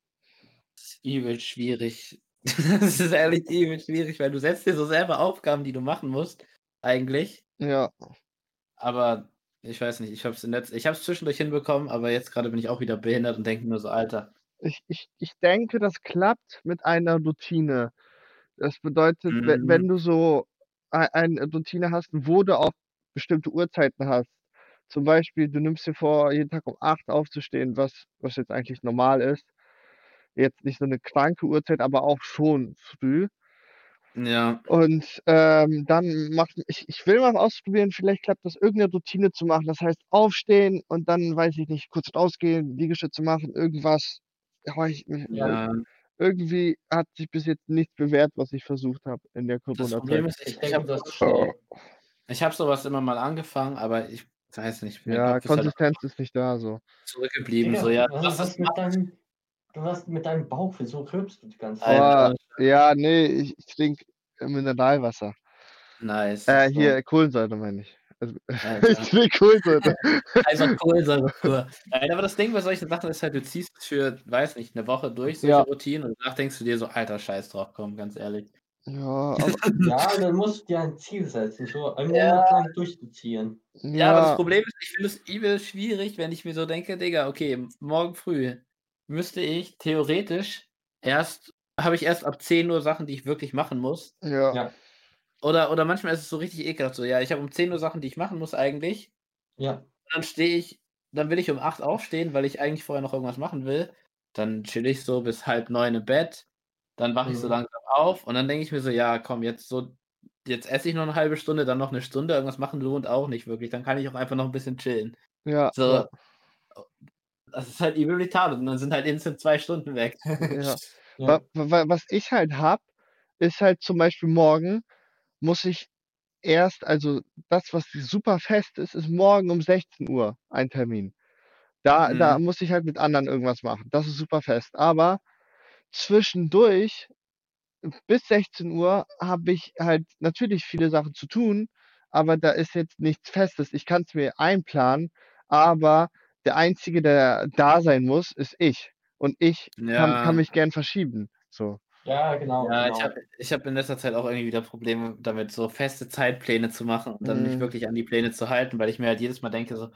das ist übel schwierig. Das ist ehrlich übel schwierig, weil du setzt dir so selber Aufgaben, die du machen musst, eigentlich. Ja, Aber ich weiß nicht, ich habe es ich es zwischendurch hinbekommen, aber jetzt gerade bin ich auch wieder behindert und denke mir so: „Alter“ ich, ich, ich denke, das klappt mit einer Routine. Das bedeutet, Mhm. wenn du so ei eine Routine hast, wo du auch bestimmte Uhrzeiten hast. Zum Beispiel, du nimmst dir vor, jeden Tag um 8 aufzustehen, was was jetzt eigentlich normal ist. Jetzt nicht so 'ne kranke Uhrzeit, aber auch schon früh. Ja. Und, ähm, dann macht ich ich will mal ausprobieren, vielleicht klappt das, irgend 'ne Routine zu machen. Das heißt, aufstehen und dann, weiß ich nicht, kurz rausgehen, Liegestütze machen, irgendwas. Aber ich Ja. Ja. irgendwie hat sich bis jetzt nichts bewährt, was ich versucht habe in der Das Corona-Zeit. Problem ist, Ich ich habe das schlau. ich habe so was immer mal angefangen, aber ich weiß nicht, mein Ja, halt Konsistenz ist nicht da so. zurückgeblieben, Digga, so: „Ja, was ist das mit machen.“ deinem du hast mit deinem Bauch, wieso rülpst du die ganze Zeit? Oh, ja, ne, ich ich trinke Mineralwasser. Nice. Äh, so. hier Kohlensäure meine ich. Also, ich trinke Kohlensäure. Einfach Kohlensäure pur. Nein, aber das Ding bei solchen Sachen ist halt, du ziehst für, weiß nicht, 'ne Woche durch, solche Ja. Routinen und danach denkst du dir so: „Alter, scheiß drauf, komm, ganz ehrlich.“ Ja, aber Ja, dann musst du dir ein Ziel setzen, so einen Ja. Monat lang durchzuziehen. Ja, aber das ja, Problem ist, ich finde es übel schwierig, wenn ich mir so denke: „Digga, okay, morgen früh müsste ich theoretisch erst habe ich erst ab 10:00 Sachen, die ich wirklich machen muss.“ ja. Ja, Oder oder manchmal ist es so richtig ekelhaft so: „Ja, ich habe um 10:00 Sachen, die ich machen muss eigentlich.“ ja. Dann stehe ich dann will ich um 8 aufstehen, weil ich eigentlich vorher noch irgendwas machen will. Dann chill ich so bis 8:30 im Bett. Dann wache ich so Mhm. langsam auf und dann denke ich mir so: „Ja, komm, jetzt so jetzt esse ich noch 'ne halbe Stunde, dann noch 'ne Stunde. Irgendwas machen lohnt auch nicht wirklich. Dann kann ich auch einfach noch 'n bisschen chillen.“ Ja, So, ja. Das ist halt übel retarded und dann sind halt instant 2 Stunden weg. Ja. Ja. Wa wa was ich halt habe, ist halt zum Beispiel morgen muss ich erst also das, was super fest ist, ist morgen um 16:00 ein Termin. Da da Mhm. muss ich halt mit anderen irgendwas machen. Das ist super fest. Aber zwischendurch bis 16:00 habe ich halt natürlich viele Sachen zu tun, aber da ist jetzt nichts Festes. Ich kann's mir einplanen, aber der Einzige, der da sein muss, ist ich. Und ich kann kann Ja. mich gern verschieben, so. Ja, genau, Ja, ich genau. habe ich habe in letzter Zeit auch irgendwie wieder Probleme damit, so feste Zeitpläne zu machen und dann mich Mhm. wirklich an die Pläne zu halten, weil ich mir halt jedes Mal denke so: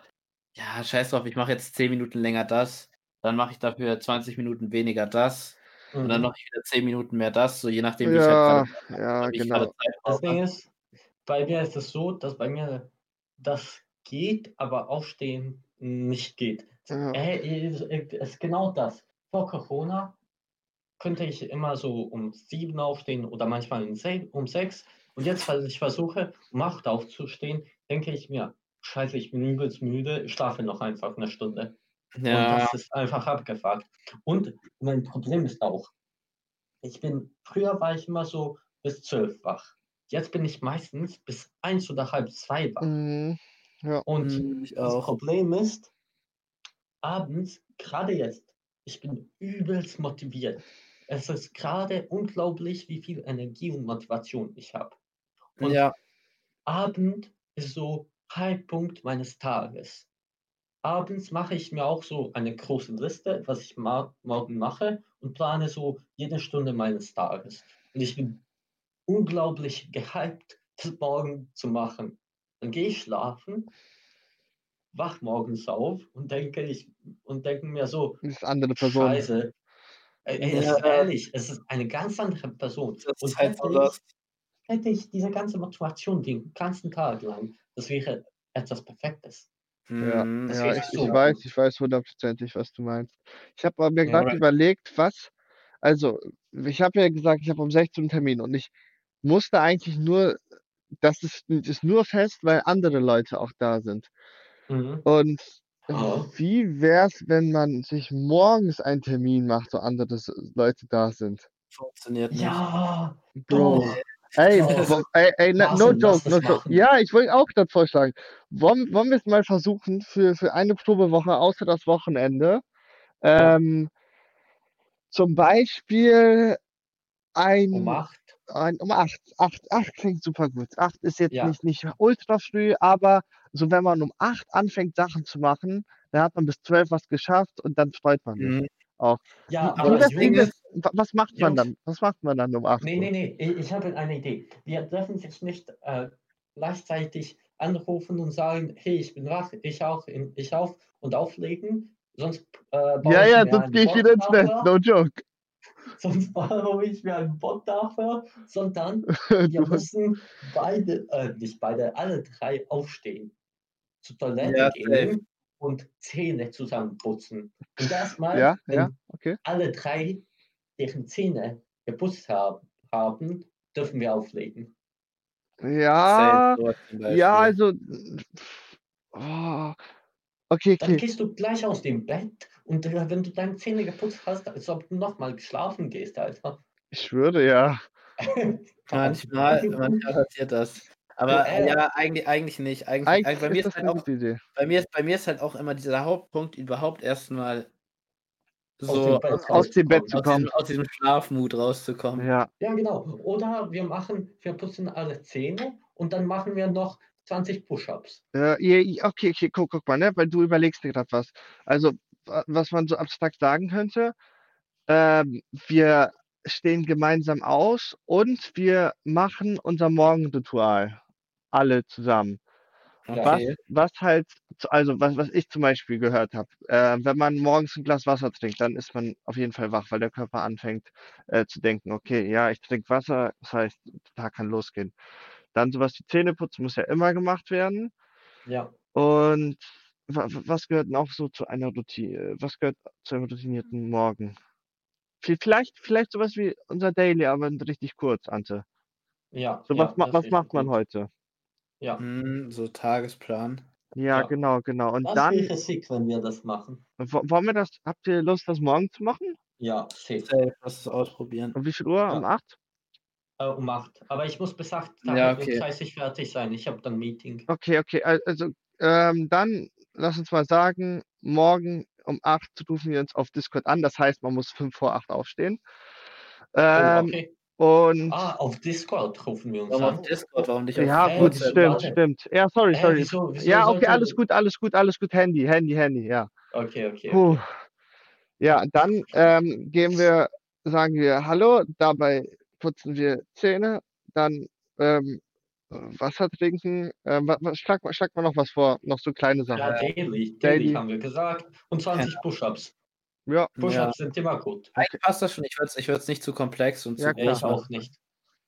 „Ja, scheiß drauf, ich mache jetzt 10 Minuten länger das, dann mache ich dafür 20 Minuten weniger das und dann Mhm. ich wieder 10 Minuten mehr das“, so je nachdem, wie ich halt grade Ja, ja, ich genau. Zeit Das Ding ist, bei mir ist es so, dass bei mir das geht, aber Aufstehen nicht geht. Ja. Äh, es ist genau das. Vor Corona könnte ich immer so um 7 aufstehen oder manchmal um se 6. Und jetzt, weil ich versuche, um 8 aufzustehen, denke ich mir: „Scheiße, ich bin übelst müde, ich schlafe noch einfach 'ne Stunde.“ Und Ja. das ist einfach abgefuckt. Und mein Problem ist auch, ich bin früher war ich immer so bis 12 wach. Jetzt bin ich meistens bis 1 oder halb 2 wach. Mhm. Ja. Und ich das auch. Problem ist abends, grade jetzt, ich bin übelst motiviert. Es ist grade unglaublich, wie viel Energie und Motivation ich habe. Und Ja. Abend ist so Halbpunkt meines Tages. Abends mache ich mir auch so eine große Liste, was ich ma morgen mache und plane so jede Stunde meines Tages. Und ich bin unglaublich gehypt, das morgen zu machen. Dann gehe ich schlafen, wach morgens auf und denke ich und denke mir so, Das ist andere Person. Scheiße. Ey, ey, es Ja. ist ehrlich, es ist eine ganz andere Person. Das Und ist halt hätte ich, hätte ich diese ganze Motivation den ganzen Tag lang, das wäre etwas Perfektes. Ja, Mhm. Ja, wäre ich, so ich weiß, ich weiß hundertprozentig, was du meinst. Ich habe mir Ja. gerade Alright. überlegt, was, also ich habe ja gesagt, ich habe um 16 Uhr einen Termin und ich musste eigentlich nur, das ist, ist nur fest, weil andere Leute auch da sind. Mhm. Und Ja. wie wär's, wenn man sich morgens einen Termin macht, so andere Leute da sind? Funktioniert nicht. Ja, Bro, doch. ey, wo- ey, ey, na- no Marcel, lass joke, no joke. Ja, ich wollte auch das vorschlagen. Wollen, wollen wir es mal versuchen für, für eine Probewoche, außer das Wochenende? Ja. Ähm, zum Beispiel Um ein, acht. Ein um 8. 8, 8 klingt super gut. 8 ist jetzt Ja. nicht, nicht ultra früh, aber so wenn man um 8 anfängt, Sachen zu machen, dann hat man bis 12 was geschafft und dann freut man sich Mhm. auch. Ja, aber das Ding wa- was macht man Jungs, dann? Was macht man dann um 8 nee, nee, nee, ich, ich habe eine Idee. Wir dürfen jetzt nicht äh, gleichzeitig anrufen und sagen, hey, ich bin wach, ich auch, ich auf und auflegen, sonst äh, Ja, ja, sonst gehe ich wieder ins Bett, no joke. Sonst baue ich mir einen Bot dafür, sondern wir müssen beide, äh, nicht beide, alle drei aufstehen, zur Toilette Ja, safe. gehen und Zähne zusammenputzen. Und erstmal, ja, wenn ja, okay. alle drei deren Zähne geputzt haben, haben dürfen wir auflegen. Ja, ja, also, oh, okay, Dann okay. gehst du gleich aus dem Bett und äh, wenn du deine Zähne geputzt hast, als ob du nochmal geschlafen gehst, Alter. Ich schwöre, ja. Manchmal, manchmal passiert das. Aber Äh. ja, eigentlich, eigentlich nicht. Eigentlich, Eigentlich eigentlich, bei, mir ist halt auch, gute Idee. bei, mir ist, bei mir ist halt auch immer dieser Hauptpunkt, überhaupt erstmal Aus so dem Bett aus, Aus dem Bett zu aus, kommen. diesem, aus diesem Schlafmut rauszukommen. Ja, Ja, genau. Oder wir machen, wir putzen alle Zähne und dann machen wir noch 20 Push-Ups. äh, okay, okay, guck, guck mal, ne, weil du überlegst dir gerade was. Also, wa- was man so abstrakt sagen könnte, ähm, wir stehen gemeinsam aus und wir machen unser Morgenritual. Alle zusammen. Was, Okay. was halt, also was, was ich zum Beispiel gehört habe, äh, wenn man morgens ein Glas Wasser trinkt, dann ist man auf jeden Fall wach, weil der Körper anfängt äh, zu denken, okay, ja, ich trinke Wasser, das heißt, der Tag kann losgehen. Dann sowas wie Zähneputzen muss ja immer gemacht werden. Ja. Und wa wa- was gehört noch so zu einer Routine? Was gehört zu einem routinierten Morgen? Vi- Vielleicht, vielleicht sowas wie unser Daily, aber richtig kurz, Ante. Ja, So, ja, was, ma was macht man gut. heute? Ja, Hm, so Tagesplan. Ja, Ja. genau, genau. Und das dann, wäre sick, wenn wir das machen. wo- wollen wir das, habt ihr Lust, das morgen zu machen? Ja, safe. Es ausprobieren. Um wie viel Uhr? Um Ja. 8? Äh, um 8. Aber ich muss bis 8 Ja, okay. 30 fertig sein. Ich habe dann Meeting. Okay, okay. al- Also, ähm, dann lass uns mal sagen, morgen um 8 rufen wir uns auf Discord an. Das heißt, man muss 5 vor 8 aufstehen. Oh, Ähm, okay. und Ah, auf Discord rufen wir uns Warum auf an. Discord, warum nicht auf ja, Äh, gut, wieso- stimmt, warte. stimmt. Ja, sorry, Hä, sorry. wieso, wieso Ja, okay, sollte- alles gut, alles gut, alles gut. Handy, Handy, Handy, ja. Okay, okay. Puh. okay. Ja, dann ähm, gehen wir, sagen wir Hallo, dabei putzen wir Zähne, dann ähm, Wasser trinken. Ähm, wa- was, schlag, mal- schlag mal noch was vor, noch so kleine Sachen. Ja, Daily. Daily Daily. haben wir gesagt. Und 20 Push-Ups. Ja, Push-Ups Ja. sind immer gut. Eigentlich passt das schon. Ich würde es ich würd's nicht zu komplex und Ja, zu Nee, groß auch nicht.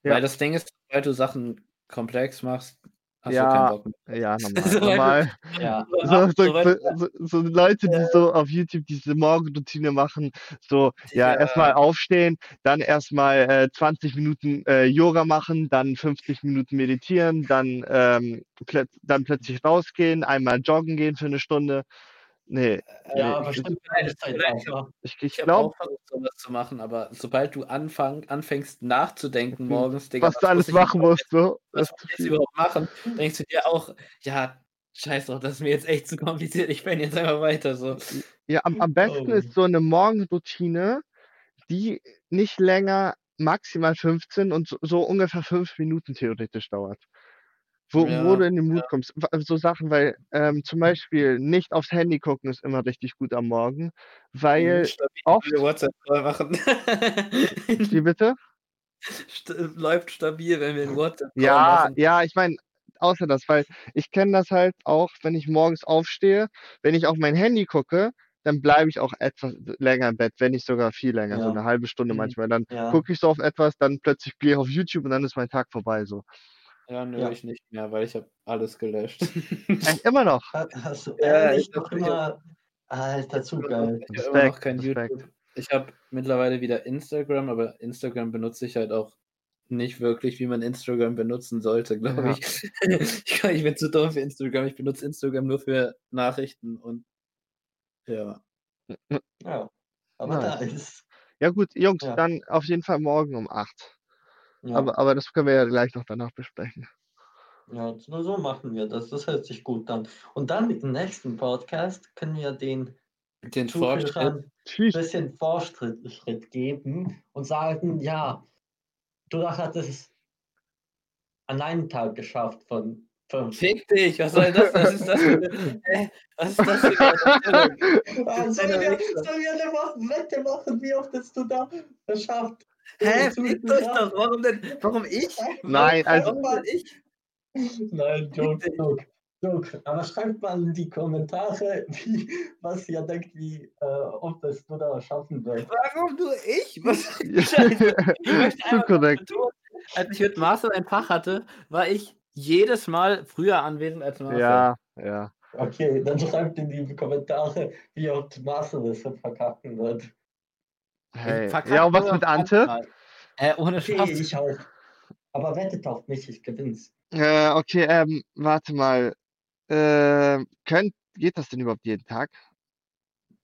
Ja. Weil das Ding ist, sobald du Sachen komplex machst, hast Ja, ja, normal. Du- normal. Ja. So, so, so, so Leute, die so auf YouTube diese Morgenroutine machen, so, ja, Ja. erstmal aufstehen, dann erstmal äh, 20 Minuten äh, Yoga machen, dann 50 Minuten meditieren, dann, ähm, plöt dann plötzlich rausgehen, einmal joggen gehen für eine Stunde. Nee, Ja, nee, aber ich, stimmt Nein, keine Zeit vielleicht- einfach. ich, ich Ich habe glaube, auch versucht, sowas zu machen, aber sobald du anfang, anfängst nachzudenken Mhm. morgens, Digga, was du alles muss ich machen musst, so. was muss ich zu jetzt überhaupt machen? Denkst du dir auch, ja, scheiß drauf, das ist mir jetzt echt zu kompliziert, ich bin jetzt einfach weiter so. Ja, am, am besten Oh. ist so eine Morgenroutine, die nicht länger maximal 15 und so, so ungefähr 5 Minuten theoretisch dauert. Wo, wo Ja, du in den Mut kommst. Wa- So Sachen, weil ähm, zum Beispiel nicht aufs Handy gucken ist immer richtig gut am Morgen, weil stabil oft, WhatsApp voll machen. wie bitte? st läuft stabil, wenn wir 'n WhatsApp-Call Ja, machen. ja, ich meine, außer das, weil ich kenne das halt auch, wenn ich morgens aufstehe, wenn ich auf mein Handy gucke, dann bleibe ich auch etwas länger im Bett, wenn nicht sogar viel länger, so Ja. 'ne halbe Stunde Mhm. manchmal. Dann Ja. gucke ich so auf etwas, dann plötzlich gehe ich auf YouTube und dann ist mein Tag vorbei so. Ja, nö, Ja. ich nicht mehr, weil ich habe alles gelöscht. Echt immer noch? Ha hast du Ja, ehrlich ich noch habe ich immer Alter, zu geil. ich habe immer noch kein Respekt. YouTube. Ich habe mittlerweile wieder Instagram, aber Instagram benutze ich halt auch nicht wirklich, wie man Instagram benutzen sollte, glaube Ja. ich. Ich ich bin zu dumm für Instagram. Ich benutze Instagram nur für Nachrichten und ja. Ja, aber Nice. nice. Ja gut, Jungs, Ja. dann auf jeden Fall morgen um 8. Ja. Aber aber das können wir ja gleich noch danach besprechen. Ja, so so machen wir das. Das hört sich gut an. Und dann im nächsten Podcast können wir den Den Fortschritt. Zuhörern ein bisschen Fortschritt Schritt geben und sagen, ja, du hattest es an einem Tag geschafft von fünf. Fick dich, was soll das? Was ist das für 'ne hä? Was ist das für 'ne? Ah, sollen wir, Wichser. sollen wir eine Wette machen, wie oft hast du da geschafft? Hä, fickt euch doch. Warum denn warum ich? Nein, also Warum ich? Nein, Joke, Joke, Joke. Aber schreibt mal in die Kommentare, wie, was ihr denkt, wie äh, ob das du da schaffen wird. Warum nur ich? Was Scheiße? Ich möchte korrekt. betonen, als ich mit Marcel ein Fach hatte, war ich jedes Mal früher anwesend als Marcel. Ja, ja. Okay, dann schreibt in die Kommentare, wie oft Marcel es verkacken wird. Hey. Ja, und was mit Ante? Äh, ohne Okay, Spaß. ich auch. Aber wettet auf mich, ich gewinn's. Äh, okay, ähm, warte mal. Äh, könnt geht das denn überhaupt jeden Tag?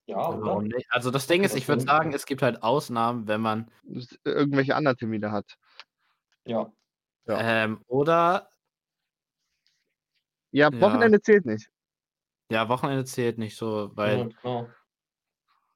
Ja, Warum oder? nicht? Also das Ding ist, ich würde sagen, es gibt halt Ausnahmen, wenn man irgendwelche anderen Termine hat? Ja. Ja. ähm, oder Ja, Ja. Wochenende zählt nicht. ja, Wochenende zählt nicht so, weil Ja, genau.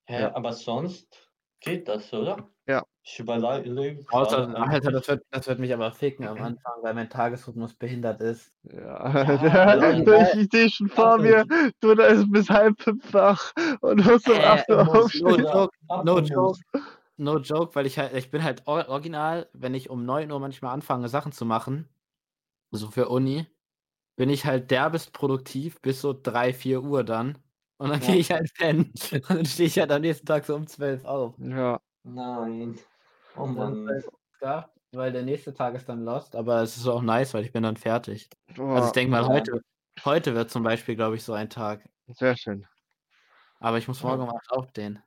Hä, Ja. aber sonst geht das, oder? Ja. Ich überlege außer Alter, das wird das wird mich aber ficken am Anfang, weil mein Tagesrhythmus behindert ist. Ja, Ja, ich sehe schon vor mir, du da ist bis halb fünf wach und musst um Äh, acht Uhr muss- aufstehen. No joke, no joke, no joke, weil ich halt ich bin halt or original, wenn ich um 9:00 manchmal anfange, Sachen zu machen, so für Uni, bin ich halt derbest produktiv bis so 3, 4 Uhr dann und dann Ja. gehe ich halt pennen und dann stehe ich halt am nächsten Tag so um 12 auf. Ja, Nein. Oh Mann. weil der nächste Tag ist dann lost, aber es ist auch nice, weil ich bin dann fertig. Also, ich denke mal, Ja. heute heute wird zum Beispiel, glaube ich, so ein Tag. sehr schön. Aber ich muss Ja. morgen um 8 aufstehen.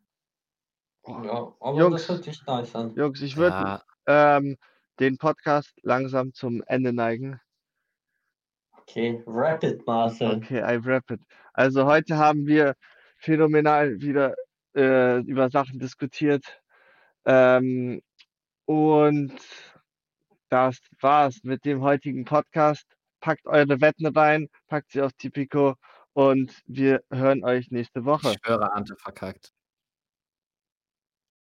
Oh, Ja, aber Jungs. das hört sich nice an. Jungs, ich würde Ja, ähm, den Podcast langsam zum Ende neigen. Okay, Rapid Marcel. Okay, I wrap it. Also heute haben wir phänomenal wieder äh, über Sachen diskutiert. Ähm, und das war's mit dem heutigen Podcast. Packt eure Wetten rein, packt sie auf Tipico und wir hören euch nächste Woche. ich schwöre, Ante verkackt.